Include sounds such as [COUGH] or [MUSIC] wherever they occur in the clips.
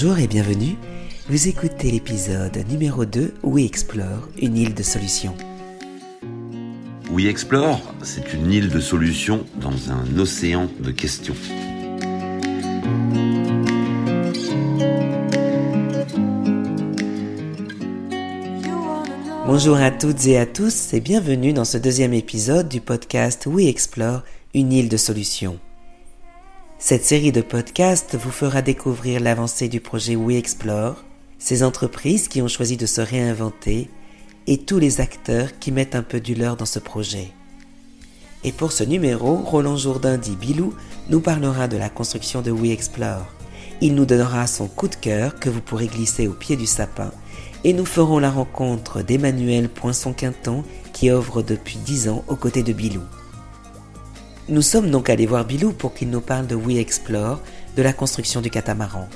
Bonjour et bienvenue. Vous écoutez l'épisode numéro 2 We Explore, une île de solutions. We Explore, c'est une île de solutions dans un océan de questions. Bonjour à toutes et à tous et bienvenue dans ce deuxième épisode du podcast We Explore, une île de solutions. Cette série de podcasts vous fera découvrir l'avancée du projet We Explore, ces entreprises qui ont choisi de se réinventer et tous les acteurs qui mettent un peu du leur dans ce projet. Et pour ce numéro, Roland Jourdain dit Bilou nous parlera de la construction de We Explore. Il nous donnera son coup de cœur que vous pourrez glisser au pied du sapin et nous ferons la rencontre d'Emmanuel Poinçon-Quinton qui œuvre depuis dix ans aux côtés de Bilou. Nous sommes donc allés voir Bilou pour qu'il nous parle de We Explore, de la construction du catamaran.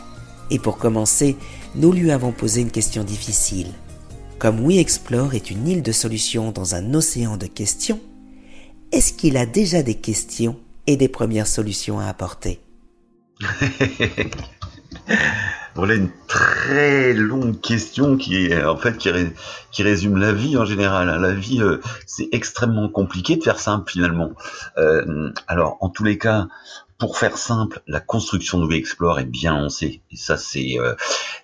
Et pour commencer, nous lui avons posé une question difficile. Comme We Explore est une île de solutions dans un océan de questions, est-ce qu'il a déjà des questions et des premières solutions à apporter? [LAUGHS] Voilà une très longue question qui est en fait qui, résume la vie en général. Hein. La vie, euh, c'est extrêmement compliqué de faire simple finalement. Euh, alors en tous les cas, pour faire simple, la construction de Explore est bien lancée. Et ça, c'est euh,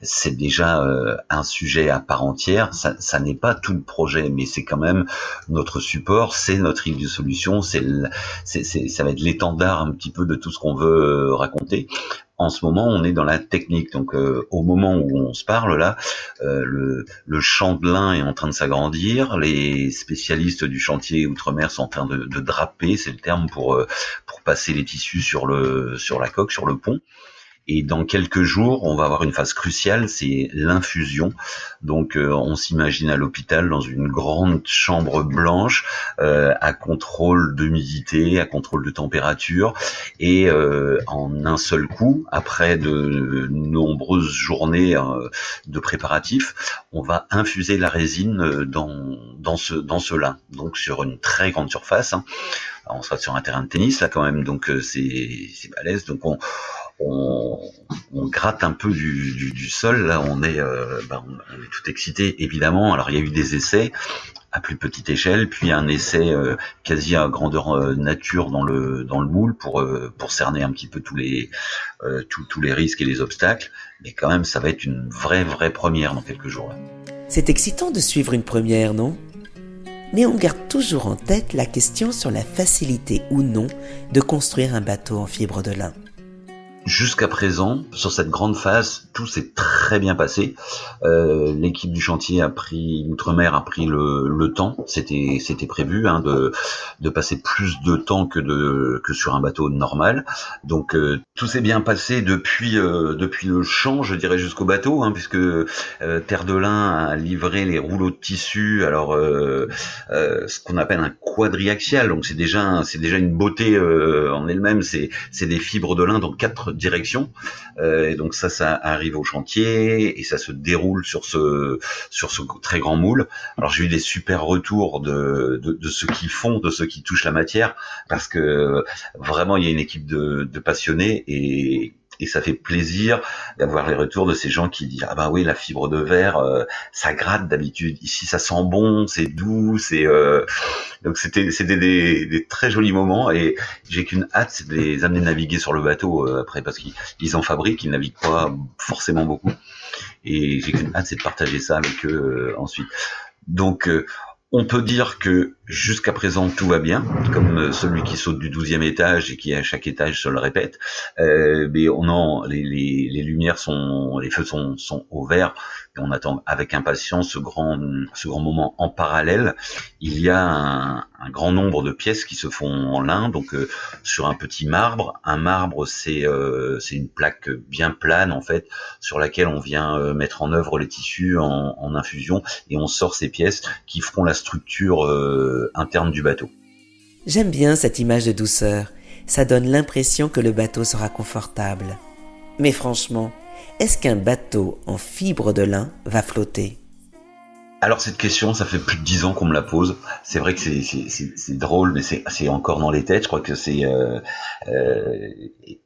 c'est déjà un sujet à part entière. Ça, ça n'est pas tout le projet, mais c'est quand même notre support, c'est notre île de solution, c'est ça va être l'étendard un petit peu de tout ce qu'on veut raconter en ce moment, on est dans la technique. Donc, euh, au moment où on se parle là, euh, le, le, champ de lin est en train de s'agrandir. Les spécialistes du chantier outre-mer sont en train de, de draper, c'est le terme pour euh, pour passer les tissus sur le sur la coque, sur le pont. Et dans quelques jours, on va avoir une phase cruciale, c'est l'infusion. Donc, euh, on s'imagine à l'hôpital dans une grande chambre blanche euh, à contrôle d'humidité, à contrôle de température, et euh, en un seul coup, après de nombreuses journées de préparatifs, on va infuser la résine dans dans ce dans ce lin. Donc, sur une très grande surface. Hein. on sera sur un terrain de tennis là quand même, donc c'est c'est balèze. Donc on on, gratte un peu du, sol. Là, on est, euh, ben, on, est tout excité, évidemment. Alors, il y a eu des essais à plus petite échelle, puis un essai euh, quasi à grandeur euh, nature dans le moule pour pour cerner un petit peu tous les tous les risques et les obstacles. Mais quand même, ça va être une vraie vraie première dans quelques jours. C'est excitant de suivre une première, non? Mais on garde toujours en tête la question sur la facilité ou non de construire un bateau en fibre de lin. Jusqu'à présent, sur cette grande phase, tout s'est très bien passé. Euh, l'équipe du chantier a pris, l'outre-mer a pris le, temps. C'était, c'était prévu hein, de, de passer plus de temps que de que sur un bateau normal. Donc euh, tout s'est bien passé depuis euh, depuis le champ, je dirais, jusqu'au bateau, hein, puisque Terre de Lin a livré les rouleaux de tissu. Alors ce qu'on appelle un quadriaxial. Donc c'est déjà c'est déjà une beauté en elle-même. C'est c'est des fibres de lin, donc quatre direction. Euh, et donc ça, ça arrive au chantier et ça se déroule sur ce sur ce très grand moule. Alors j'ai eu des super retours de, de, de ceux qui font, de ceux qui touchent la matière, parce que vraiment il y a une équipe de, de passionnés et et ça fait plaisir d'avoir les retours de ces gens qui disent ah bah oui la fibre de verre euh, ça gratte d'habitude. Ici ça sent bon c'est doux c'est euh... donc c'était c'était des, des, très jolis moments. Et j'ai qu'une hâte de les amener naviguer sur le bateau euh, après parce qu'ils en fabriquent ils naviguent pas forcément beaucoup. Et j'ai qu'une hâte c'est de partager ça avec eux euh, ensuite. Donc on peut dire que jusqu'à présent tout va bien, comme euh, celui qui saute du douzième étage et qui à chaque étage se le répète. Euh, mais on en, les, les, lumières sont, les feux sont, sont au vert. On attend avec impatience ce grand, ce grand moment en parallèle. Il y a un, grand nombre de pièces qui se font en lin, donc euh, sur un petit marbre. Un marbre, c'est c'est une plaque bien plane en fait, sur laquelle on vient mettre en œuvre les tissus en, infusion et on sort ces pièces qui feront la structure interne du bateau. J'aime bien cette image de douceur. Ça donne l'impression que le bateau sera confortable. Mais franchement, est-ce qu'un bateau en fibre de lin va flotter? Alors cette question, ça fait plus de dix ans qu'on me la pose. C'est vrai que c'est drôle, mais c'est encore dans les têtes. Je crois que c'est euh, euh,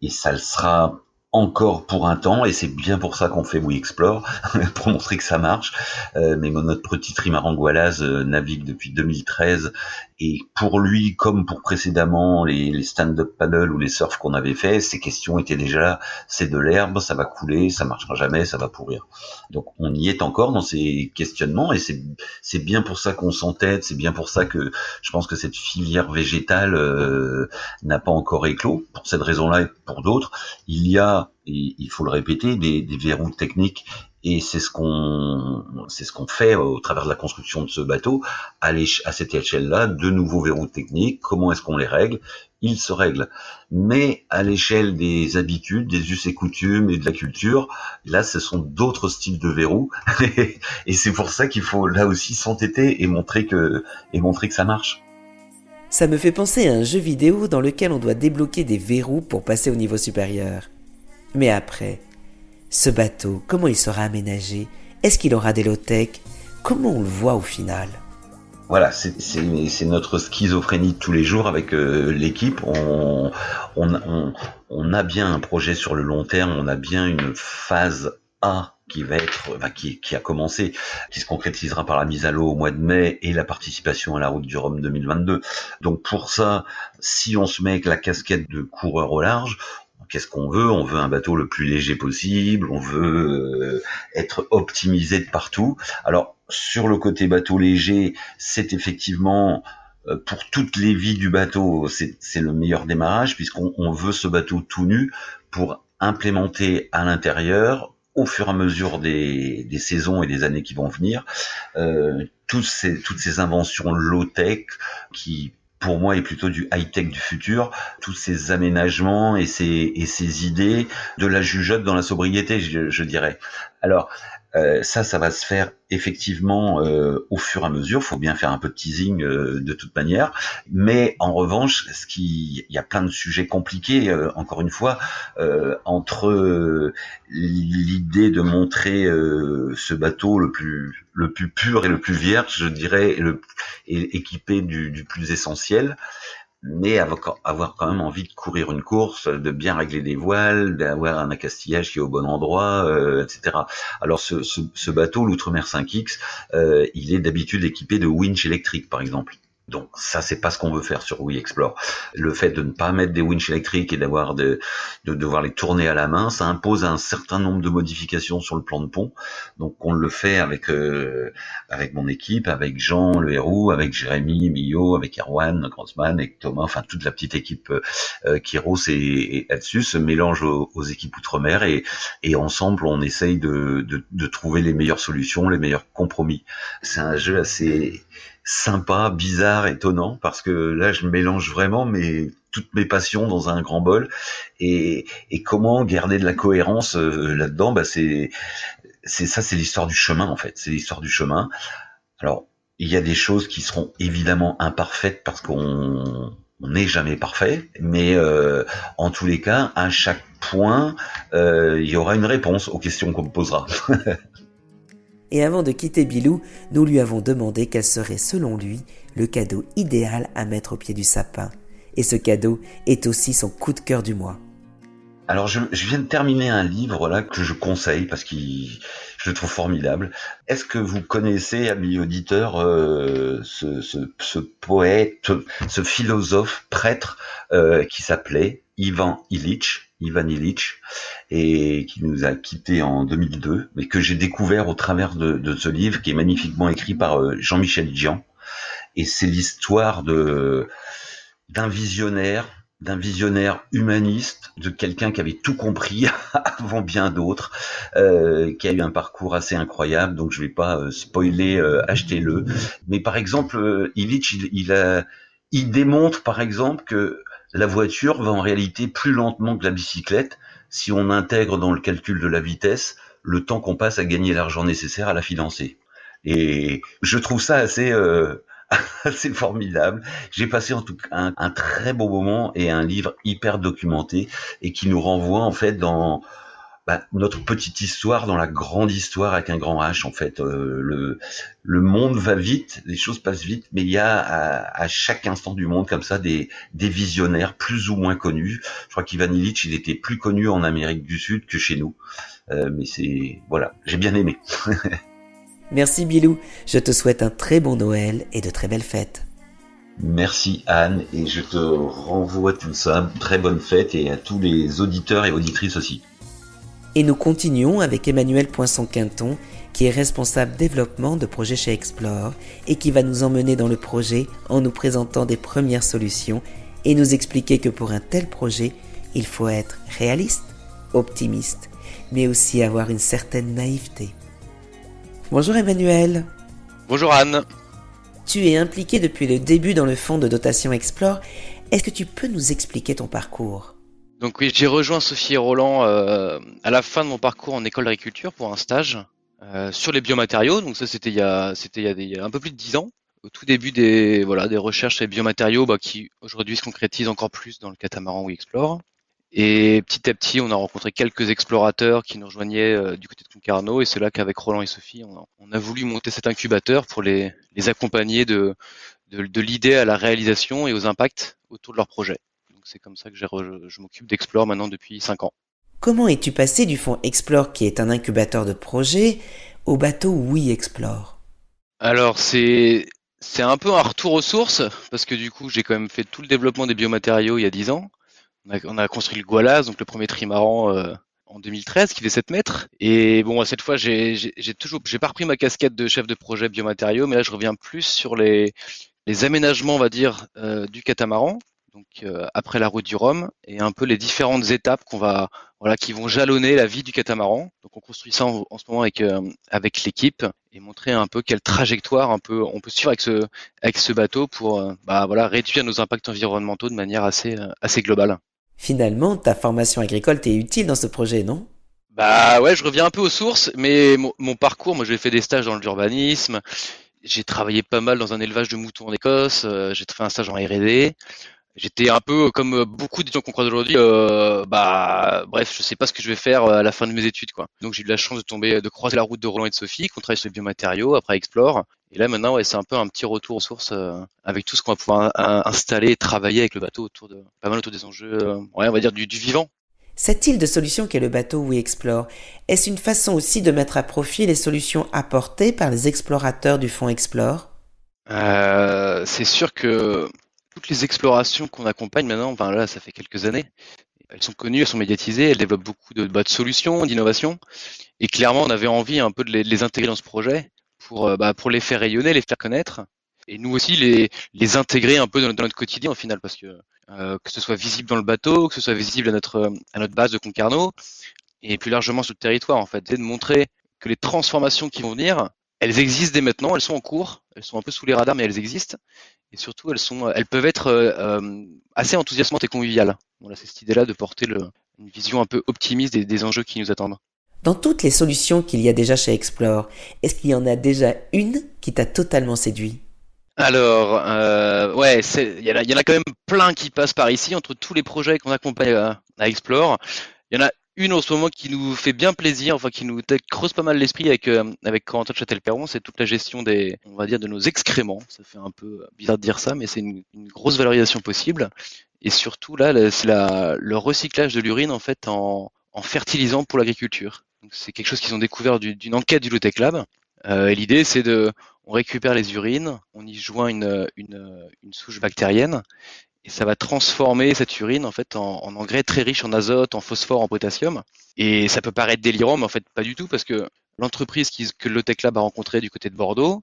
et ça le sera encore pour un temps, et c'est bien pour ça qu'on fait We Explore, [LAUGHS] pour montrer que ça marche. Euh, mais notre petit trimaran Gualaz euh, navigue depuis 2013, et pour lui, comme pour précédemment les, stand-up paddle ou les surfs qu'on avait fait, ces questions étaient déjà là, c'est de l'herbe, ça va couler, ça marchera jamais, ça va pourrir. Donc on y est encore dans ces questionnements, et c'est bien pour ça qu'on s'entête, c'est bien pour ça que je pense que cette filière végétale euh, n'a pas encore éclos, pour cette raison-là et pour d'autres. Il y a il faut le répéter, des, verrous techniques. Et c'est ce qu'on c'est ce qu'on fait au travers de la construction de ce bateau. À, à cette échelle-là de nouveaux verrous techniques. Comment est-ce qu'on les règle? Ils se règlent. Mais à l'échelle des habitudes des us et coutumes et de la culture là ce sont d'autres styles de verrous. [LAUGHS] Et c'est pour ça qu'il faut là aussi s'entêter et montrer que et montrer que ça marche. Ça me fait penser à un jeu vidéo dans lequel on doit débloquer des verrous pour passer au niveau supérieur mais après, ce bateau, comment il sera aménagé? Est-ce qu'il aura des low-tech? Comment on le voit au final? Voilà, c'est notre schizophrénie de tous les jours avec euh, l'équipe. On, a bien un projet sur le long terme, on a bien une phase A qui va être, qui, a commencé, qui se concrétisera par la mise à l'eau au mois de mai et la participation à la route du Rhum 2022. Donc pour ça, si on se met avec la casquette de coureur au large, Qu'est-ce qu'on veut On veut un bateau le plus léger possible, on veut euh, être optimisé de partout. Alors sur le côté bateau léger, c'est effectivement euh, pour toutes les vies du bateau, c'est le meilleur démarrage puisqu'on veut ce bateau tout nu pour implémenter à l'intérieur au fur et à mesure des, saisons et des années qui vont venir, euh, toutes, ces, toutes ces inventions low-tech qui pour moi est plutôt du high-tech du futur, tous ces aménagements et ces, et ces idées de la jugeote dans la sobriété, je, je dirais. Alors, euh, ça, ça va se faire effectivement euh, au fur et à mesure. Il faut bien faire un peu de teasing euh, de toute manière. Mais en revanche, ce qui, il y a plein de sujets compliqués. encore une fois, entre l'idée de montrer ce bateau le plus le plus pur et le plus vierge, je dirais, et, le, et équipé du, du plus essentiel mais avoir quand même envie de courir une course, de bien régler des voiles, d'avoir un accastillage qui est au bon endroit, euh, etc. Alors ce, bateau, l'Outremer 5X, euh, il est d'habitude équipé de winch électriques, par exemple. Donc ça, c'est pas ce qu'on veut faire sur We Explore. Le fait de ne pas mettre des winches électriques et d'avoir de, de devoir les tourner à la main, ça impose un certain nombre de modifications sur le plan de pont. Donc on le fait avec euh, avec mon équipe, avec Jean Le Héroux, avec Jérémy Millot, avec Erwan Grossman, avec Thomas, enfin toute la petite équipe euh, euh Kiros et, et se mélange aux, aux équipes outre-mer et, et ensemble on essaye de, de, de trouver les meilleures solutions, les meilleurs compromis. C'est un jeu assez sympa, bizarre, étonnant, parce que là, je mélange vraiment mes, toutes mes passions dans un grand bol. Et, et comment garder de la cohérence euh, là-dedans? Bah c'est, c'est ça, c'est l'histoire du chemin, en fait. C'est l'histoire du chemin. Alors, il y a des choses qui seront évidemment imparfaites parce qu'on n'est jamais parfait, mais euh, en tous les cas, à chaque point, euh, il y aura une réponse aux questions qu'on me posera. [LAUGHS] et avant de quitter Bilou, nous lui avons demandé quel serait selon lui le cadeau idéal à mettre au pied du sapin. Et ce cadeau est aussi son coup de cœur du mois. Alors je, viens de terminer un livre là que je conseille parce que je le trouve formidable. Est-ce que vous connaissez, amis auditeurs, euh, ce, poète, ce philosophe prêtre euh, qui s'appelait Ivan Illich? Ivan Illich, et qui nous a quittés en 2002, mais que j'ai découvert au travers de, ce livre qui est magnifiquement écrit par euh, Jean-Michel Dian. Et c'est l'histoire de d'un visionnaire, d'un visionnaire humaniste, de quelqu'un qui avait tout compris [LAUGHS] avant bien d'autres, euh, qui a eu un parcours assez incroyable. Donc je vais pas euh, spoiler, achetez-le. Mais par exemple, Illich, il démontre par exemple que la voiture va en réalité plus lentement que la bicyclette si on intègre dans le calcul de la vitesse le temps qu'on passe à gagner l'argent nécessaire à la financer. Et je trouve ça assez euh, [LAUGHS] formidable. J'ai passé en tout cas un, un, très beau moment et un livre hyper documenté et qui nous renvoie en fait dans bah, notre petite histoire dans la grande histoire avec un grand H en fait. Euh, le, le monde va vite, les choses passent vite, mais il y a à, chaque instant du monde comme ça des, des visionnaires plus ou moins connus. Je crois qu'Ivan Illich, il était plus connu en Amérique du Sud que chez nous. Euh, mais c'est voilà, j'ai bien aimé. [LAUGHS] Merci Bilou, je te souhaite un très bon Noël et de très belles fêtes. Merci Anne et je te renvoie tout ça. Très bonne fête et à tous les auditeurs et auditrices aussi. Et nous continuons avec Emmanuel Poinçon-Quinton, qui est responsable développement de projet chez Explore et qui va nous emmener dans le projet en nous présentant des premières solutions et nous expliquer que pour un tel projet, il faut être réaliste, optimiste, mais aussi avoir une certaine naïveté. Bonjour Emmanuel. Bonjour Anne. Tu es impliqué depuis le début dans le fonds de dotation Explore. Est-ce que tu peux nous expliquer ton parcours? Donc oui, j'ai rejoint Sophie et Roland euh, à la fin de mon parcours en école d'agriculture pour un stage euh, sur les biomatériaux. Donc ça, c'était il y a, c'était il y a, un peu plus de dix ans, au tout début des voilà des recherches sur les biomatériaux, bah, qui aujourd'hui se concrétisent encore plus dans le catamaran We Explore. Et petit à petit, on a rencontré quelques explorateurs qui nous rejoignaient euh, du côté de Concarneau, et c'est là qu'avec Roland et Sophie, on a, on a, voulu monter cet incubateur pour les, les accompagner de, de, de l'idée à la réalisation et aux impacts autour de leur projet c'est comme ça que je m'occupe d'Explore maintenant depuis 5 ans. Comment es-tu passé du fonds Explore, qui est un incubateur de projets, au bateau Oui Explore? Alors c'est c'est un peu un retour aux sources parce que du coup j'ai quand même fait tout le développement des biomatériaux il y a 10 ans. On a, construit le Gualaz, donc le premier trimaran euh, en 2013 qui fait 7 mètres. Et bon, cette fois, j'ai toujours, j'ai pas repris ma casquette de chef de projet biomatériaux, mais là, je reviens plus sur les, les aménagements, on va dire, euh, du catamaran donc euh, après la route du Rhum et un peu les différentes étapes qu'on va voilà qui vont jalonner la vie du catamaran. Donc on construit ça en, ce moment avec euh, avec l'équipe et montrer un peu quelle trajectoire un peu on peut suivre avec ce avec ce bateau pour euh, bah voilà réduire nos impacts environnementaux de manière assez assez globale. Finalement, ta formation agricole t'est utile dans ce projet, non? Bah ouais, je reviens un peu aux sources, mais mon, mon parcours, moi j'ai fait des stages dans l'urbanisme, j'ai travaillé pas mal dans un élevage de moutons en Écosse, j'ai fait un stage en R&D. J'étais un peu comme euh, beaucoup de gens qu'on croise aujourd'hui. Euh, bah, bref, je sais pas ce que je vais faire euh, à la fin de mes études, quoi. Donc j'ai eu la chance de tomber, de croiser la route de Roland et de Sophie, qu'on travaille sur les biomatériaux, après Explore. Et là maintenant, ouais, c'est un peu un petit retour aux sources avec tout ce qu'on va pouvoir installer et travailler avec le bateau autour de, pas mal autour des enjeux, ouais, on va dire du, du vivant. Cette île de solutions qu'est le bateau We Explore, est-ce une façon aussi de mettre à profit les solutions apportées par les explorateurs du fonds Explore? Euh, C'est sûr que toutes les explorations qu'on accompagne maintenant, enfin là, ça fait quelques années, elles sont connues, elles sont médiatisées, elles développent beaucoup de, bah, de solutions, d'innovations. Et clairement, on avait envie un peu de les, intégrer dans ce projet pour, euh, bah, pour les faire rayonner, les faire connaître. Et nous aussi, les, les intégrer un peu dans, notre quotidien au final, parce que euh, que ce soit visible dans le bateau, que ce soit visible à notre, à notre base de Concarneau, et plus largement sur le territoire, en fait. C'est de montrer que les transformations qui vont venir, elles existent dès maintenant, elles sont en cours, elles sont un peu sous les radars, mais elles existent et surtout elles sont, elles peuvent être euh, euh, assez enthousiasmantes et conviviales. Voilà, c'est cette idée-là de porter le, une vision un peu optimiste des, enjeux qui nous attendent. Dans toutes les solutions qu'il y a déjà chez Explore, est-ce qu'il y en a déjà une qui t'a totalement séduit? Alors, euh, ouais, il y, y, en a quand même plein qui passent par ici entre tous les projets qu'on accompagne à, à Explore. Il y en a une en ce moment qui nous fait bien plaisir, enfin qui nous creuse pas mal l'esprit avec euh, avec Corentin Châtel-Perron, c'est toute la gestion des, on va dire, de nos excréments. Ça fait un peu bizarre de dire ça, mais c'est une, grosse valorisation possible. Et surtout là, c'est le recyclage de l'urine en fait en, en fertilisant pour l'agriculture. C'est quelque chose qu'ils ont découvert d'une enquête du Lotec Lab. Euh, l'idée, c'est de, on récupère les urines, on y joint une, une, une souche bactérienne, et ça va transformer cette urine en fait en, engrais très riche en azote, en phosphore, en potassium. Et ça peut paraître délirant, mais en fait pas du tout parce que l'entreprise que le Tech Lab a rencontré du côté de Bordeaux,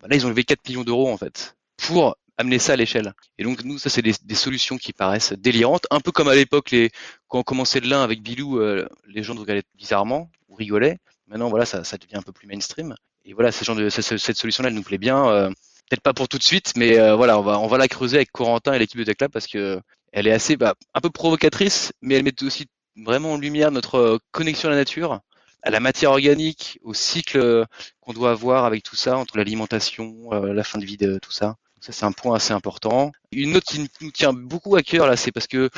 bah là ils ont levé 4 millions d'euros en fait pour amener ça à l'échelle. Et donc nous ça c'est des, solutions qui paraissent délirantes, un peu comme à l'époque les quand on commençait de l'un avec Bilou, euh, les gens nous regardaient bizarrement ou rigolaient. Maintenant voilà ça, ça devient un peu plus mainstream. Et voilà, ce genre de, cette solution-là, elle nous plaît bien. Euh, peut-être pas pour tout de suite, mais euh, voilà, on va on va la creuser avec Corentin et l'équipe de TechLab parce que elle est assez bah, un peu provocatrice, mais elle met aussi vraiment en lumière notre euh, connexion à la nature, à la matière organique, au cycle euh, qu'on doit avoir avec tout ça, entre l'alimentation, la fin de vie de tout ça. ça c'est un point assez important. Une autre qui nous tient beaucoup à cœur là, c'est parce que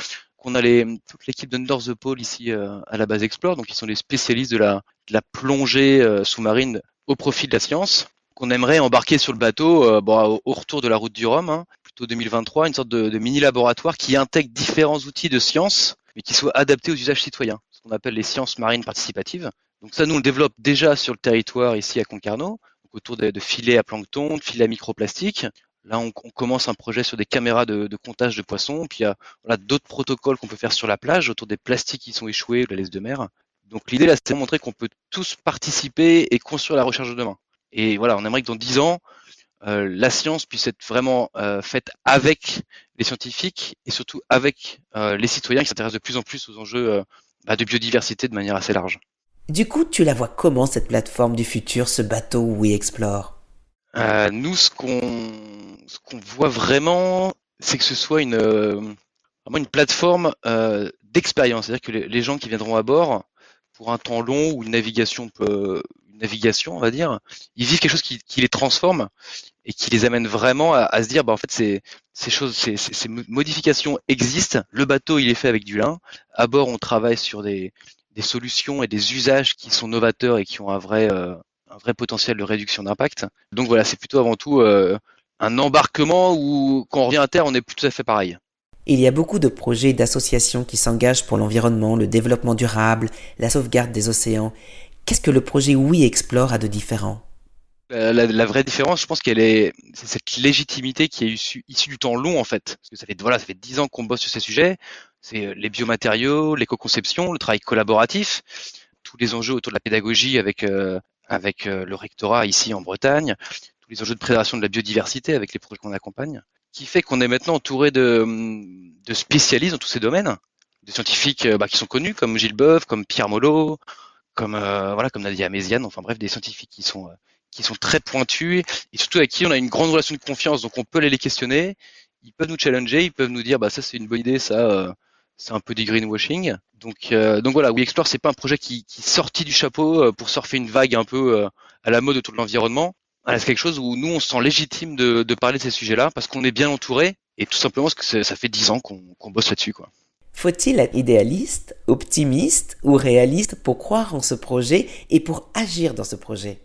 on a les, toute l'équipe d'Under the Pole ici à la base Explore, donc ils sont les spécialistes de la, de la plongée sous-marine au profit de la science. Qu'on aimerait embarquer sur le bateau bon, au, retour de la route du Rhum, hein, plutôt 2023, une sorte de, de mini laboratoire qui intègre différents outils de science, mais qui soit adaptés aux usages citoyens, ce qu'on appelle les sciences marines participatives. Donc ça, nous on le développe déjà sur le territoire ici à Concarneau, autour de, de, filets à plancton, de filets à microplastique. Là, on, commence un projet sur des caméras de, de comptage de poissons. Puis il y a voilà, d'autres protocoles qu'on peut faire sur la plage autour des plastiques qui sont échoués, la laisse de mer. Donc l'idée là, c'est de montrer qu'on peut tous participer et construire la recherche de demain. Et voilà, on aimerait que dans dix ans, euh, la science puisse être vraiment euh, faite avec les scientifiques et surtout avec euh, les citoyens qui s'intéressent de plus en plus aux enjeux bah, de biodiversité de manière assez large. Du coup, tu la vois comment cette plateforme du futur, ce bateau We Explore? Nous, ce qu'on voit vraiment, c'est que ce soit une vraiment une plateforme d'expérience, c'est-à-dire que les, gens qui viendront à bord pour un temps long ou une navigation navigation, on va dire, ils vivent quelque chose qui, les transforme et qui les amène vraiment à, se dire, bah en fait, ces, choses, ces, ces, modifications existent. Le bateau, il est fait avec du lin. À bord, on travaille sur des solutions et des usages qui sont novateurs et qui ont un vrai, euh, un vrai potentiel de réduction d'impact. Donc voilà, c'est plutôt avant tout euh, un embarquement où quand on revient à terre, on est plus tout à fait pareil. Il y a beaucoup de projets et d'associations qui s'engagent pour l'environnement, le développement durable, la sauvegarde des océans. Qu'est-ce que le projet We Explore a de différent? La, la, vraie différence, je pense qu'elle est, c'est cette légitimité qui est issue, du temps long en fait. Ça fait voilà, ça fait dix ans qu'on bosse sur ces sujets. C'est euh, les biomatériaux, l'éco-conception, le travail collaboratif, tous les enjeux autour de la pédagogie avec euh, avec euh, le rectorat ici en Bretagne, tous les enjeux de préservation de la biodiversité avec les projets qu'on accompagne, qui fait qu'on est maintenant entouré de, de spécialistes dans tous ces domaines, des scientifiques bah, qui sont connus comme Gilles Boeuf, comme Pierre Molot, comme euh, voilà comme Nadia Méziane, enfin bref des scientifiques qui sont qui sont très pointus et surtout avec qui on a une grande relation de confiance, donc on peut aller les questionner, ils peuvent nous challenger, ils peuvent nous dire bah ça c'est une bonne idée, ça euh, c'est un peu du greenwashing. Donc euh, donc voilà, We Explore c'est pas un projet qui, qui sortit du chapeau euh, pour surfer une vague un peu euh, à la mode autour de l'environnement. Voilà, c'est quelque chose où nous on se sent légitime de, de parler de ces sujets-là parce qu'on est bien entouré et tout simplement parce que ça fait dix ans qu'on qu'on bosse là-dessus quoi. Faut-il être idéaliste, optimiste ou réaliste pour croire en ce projet et pour agir dans ce projet?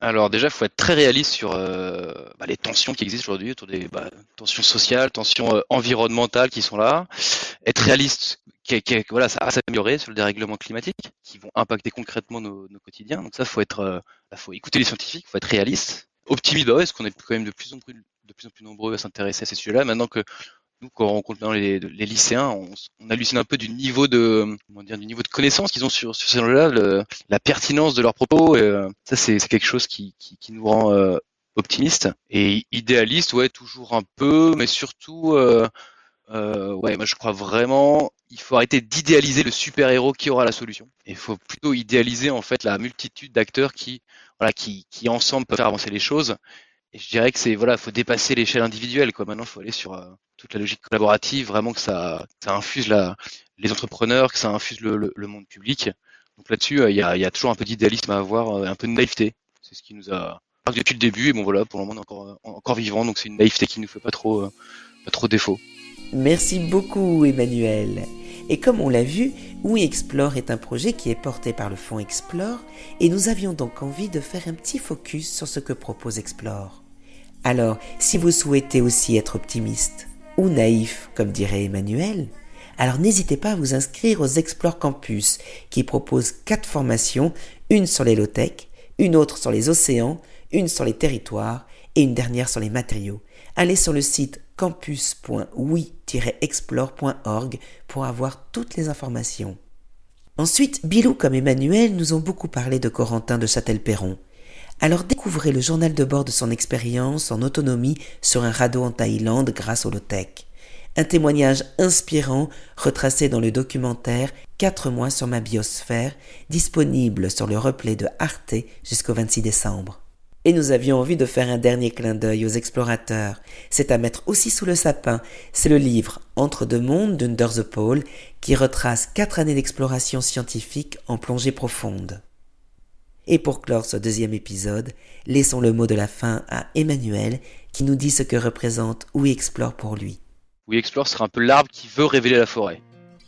Alors déjà, il faut être très réaliste sur euh, bah, les tensions qui existent aujourd'hui, autour des bah, tensions sociales, tensions euh, environnementales qui sont là. Être réaliste, voilà, ça va s'améliorer sur le dérèglement climatique, qui vont impacter concrètement nos, quotidiens. Donc ça, faut être, euh, faut écouter les scientifiques, faut être réaliste. Optimiste, bah parce qu'on est quand même de plus en plus, de plus en plus nombreux à s'intéresser à ces sujets-là. Maintenant que nous, quand on rencontre les, les lycéens, on, hallucine un peu du niveau de, comment connaissance qu'ils ont sur, sur ces enjeux-là, la pertinence de leurs propos. Euh, ça, c'est quelque chose qui, nous rend euh, optimiste et idéaliste, ouais, toujours un peu, mais surtout, euh, euh, ouais, moi je crois vraiment, il faut arrêter d'idéaliser le super héros qui aura la solution. Il faut plutôt idéaliser en fait la multitude d'acteurs qui, voilà, qui, qui ensemble peuvent faire avancer les choses. Et je dirais que c'est voilà, faut dépasser l'échelle individuelle. Quoi. Maintenant, il faut aller sur euh, toute la logique collaborative, vraiment que ça, ça infuse la, les entrepreneurs, que ça infuse le, le, le monde public. Donc là-dessus, il y, a, y, a, toujours un peu d'idéalisme à avoir, un peu de naïveté. C'est ce qui nous a depuis le début. Et bon voilà, pour le moment, on est encore, encore vivant, donc c'est une naïveté qui nous fait pas trop, pas trop défaut. Merci beaucoup, Emmanuel. Et comme on l'a vu, We Explore est un projet qui est porté par le fonds Explore et nous avions donc envie de faire un petit focus sur ce que propose Explore. Alors, si vous souhaitez aussi être optimiste ou naïf, comme dirait Emmanuel, alors n'hésitez pas à vous inscrire aux Explore Campus qui proposent quatre formations, une sur les low-tech, une autre sur les océans, une sur les territoires et une dernière sur les matériaux. Allez sur le site campus.oui-explore.org pour avoir toutes les informations. Ensuite, Bilou comme Emmanuel nous ont beaucoup parlé de Corentin de Châtel-Perron. Alors découvrez le journal de bord de son expérience en autonomie sur un radeau en Thaïlande grâce au low-tech. Un témoignage inspirant retracé dans le documentaire 4 mois sur ma biosphère, disponible sur le replay de Arte jusqu'au 26 décembre. Et nous avions envie de faire un dernier clin d'œil aux explorateurs. C'est à mettre aussi sous le sapin. C'est le livre Entre deux mondes d'Under the Pole qui retrace quatre années d'exploration scientifique en plongée profonde. Et pour clore ce deuxième épisode, laissons le mot de la fin à Emmanuel qui nous dit ce que représente We Explore pour lui. We Explore sera un peu l'arbre qui veut révéler la forêt.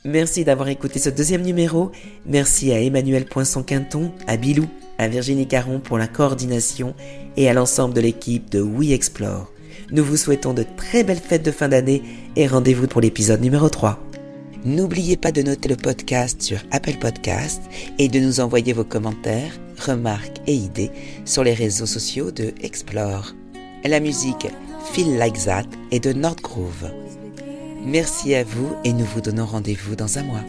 Merci d'avoir écouté ce deuxième numéro. Merci à Emmanuel Poinçon-Quinton, à Bilou, à Virginie Caron pour la coordination et à l'ensemble de l'équipe de We Explore. Nous vous souhaitons de très belles fêtes de fin d'année et rendez-vous pour l'épisode numéro 3. N'oubliez pas de noter le podcast sur Apple Podcast et de nous envoyer vos commentaires, remarques et idées sur les réseaux sociaux de Explore. La musique Feel Like That est de Nordgrove. Merci à vous et nous vous donnons rendez-vous dans un mois.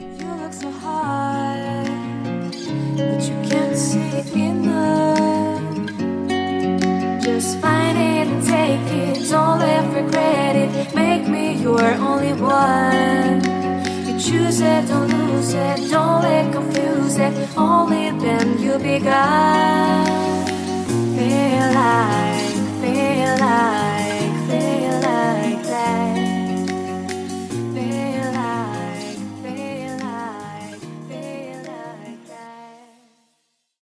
choose it, don't lose it, don't let confuse it. Only then you'll be God. alive.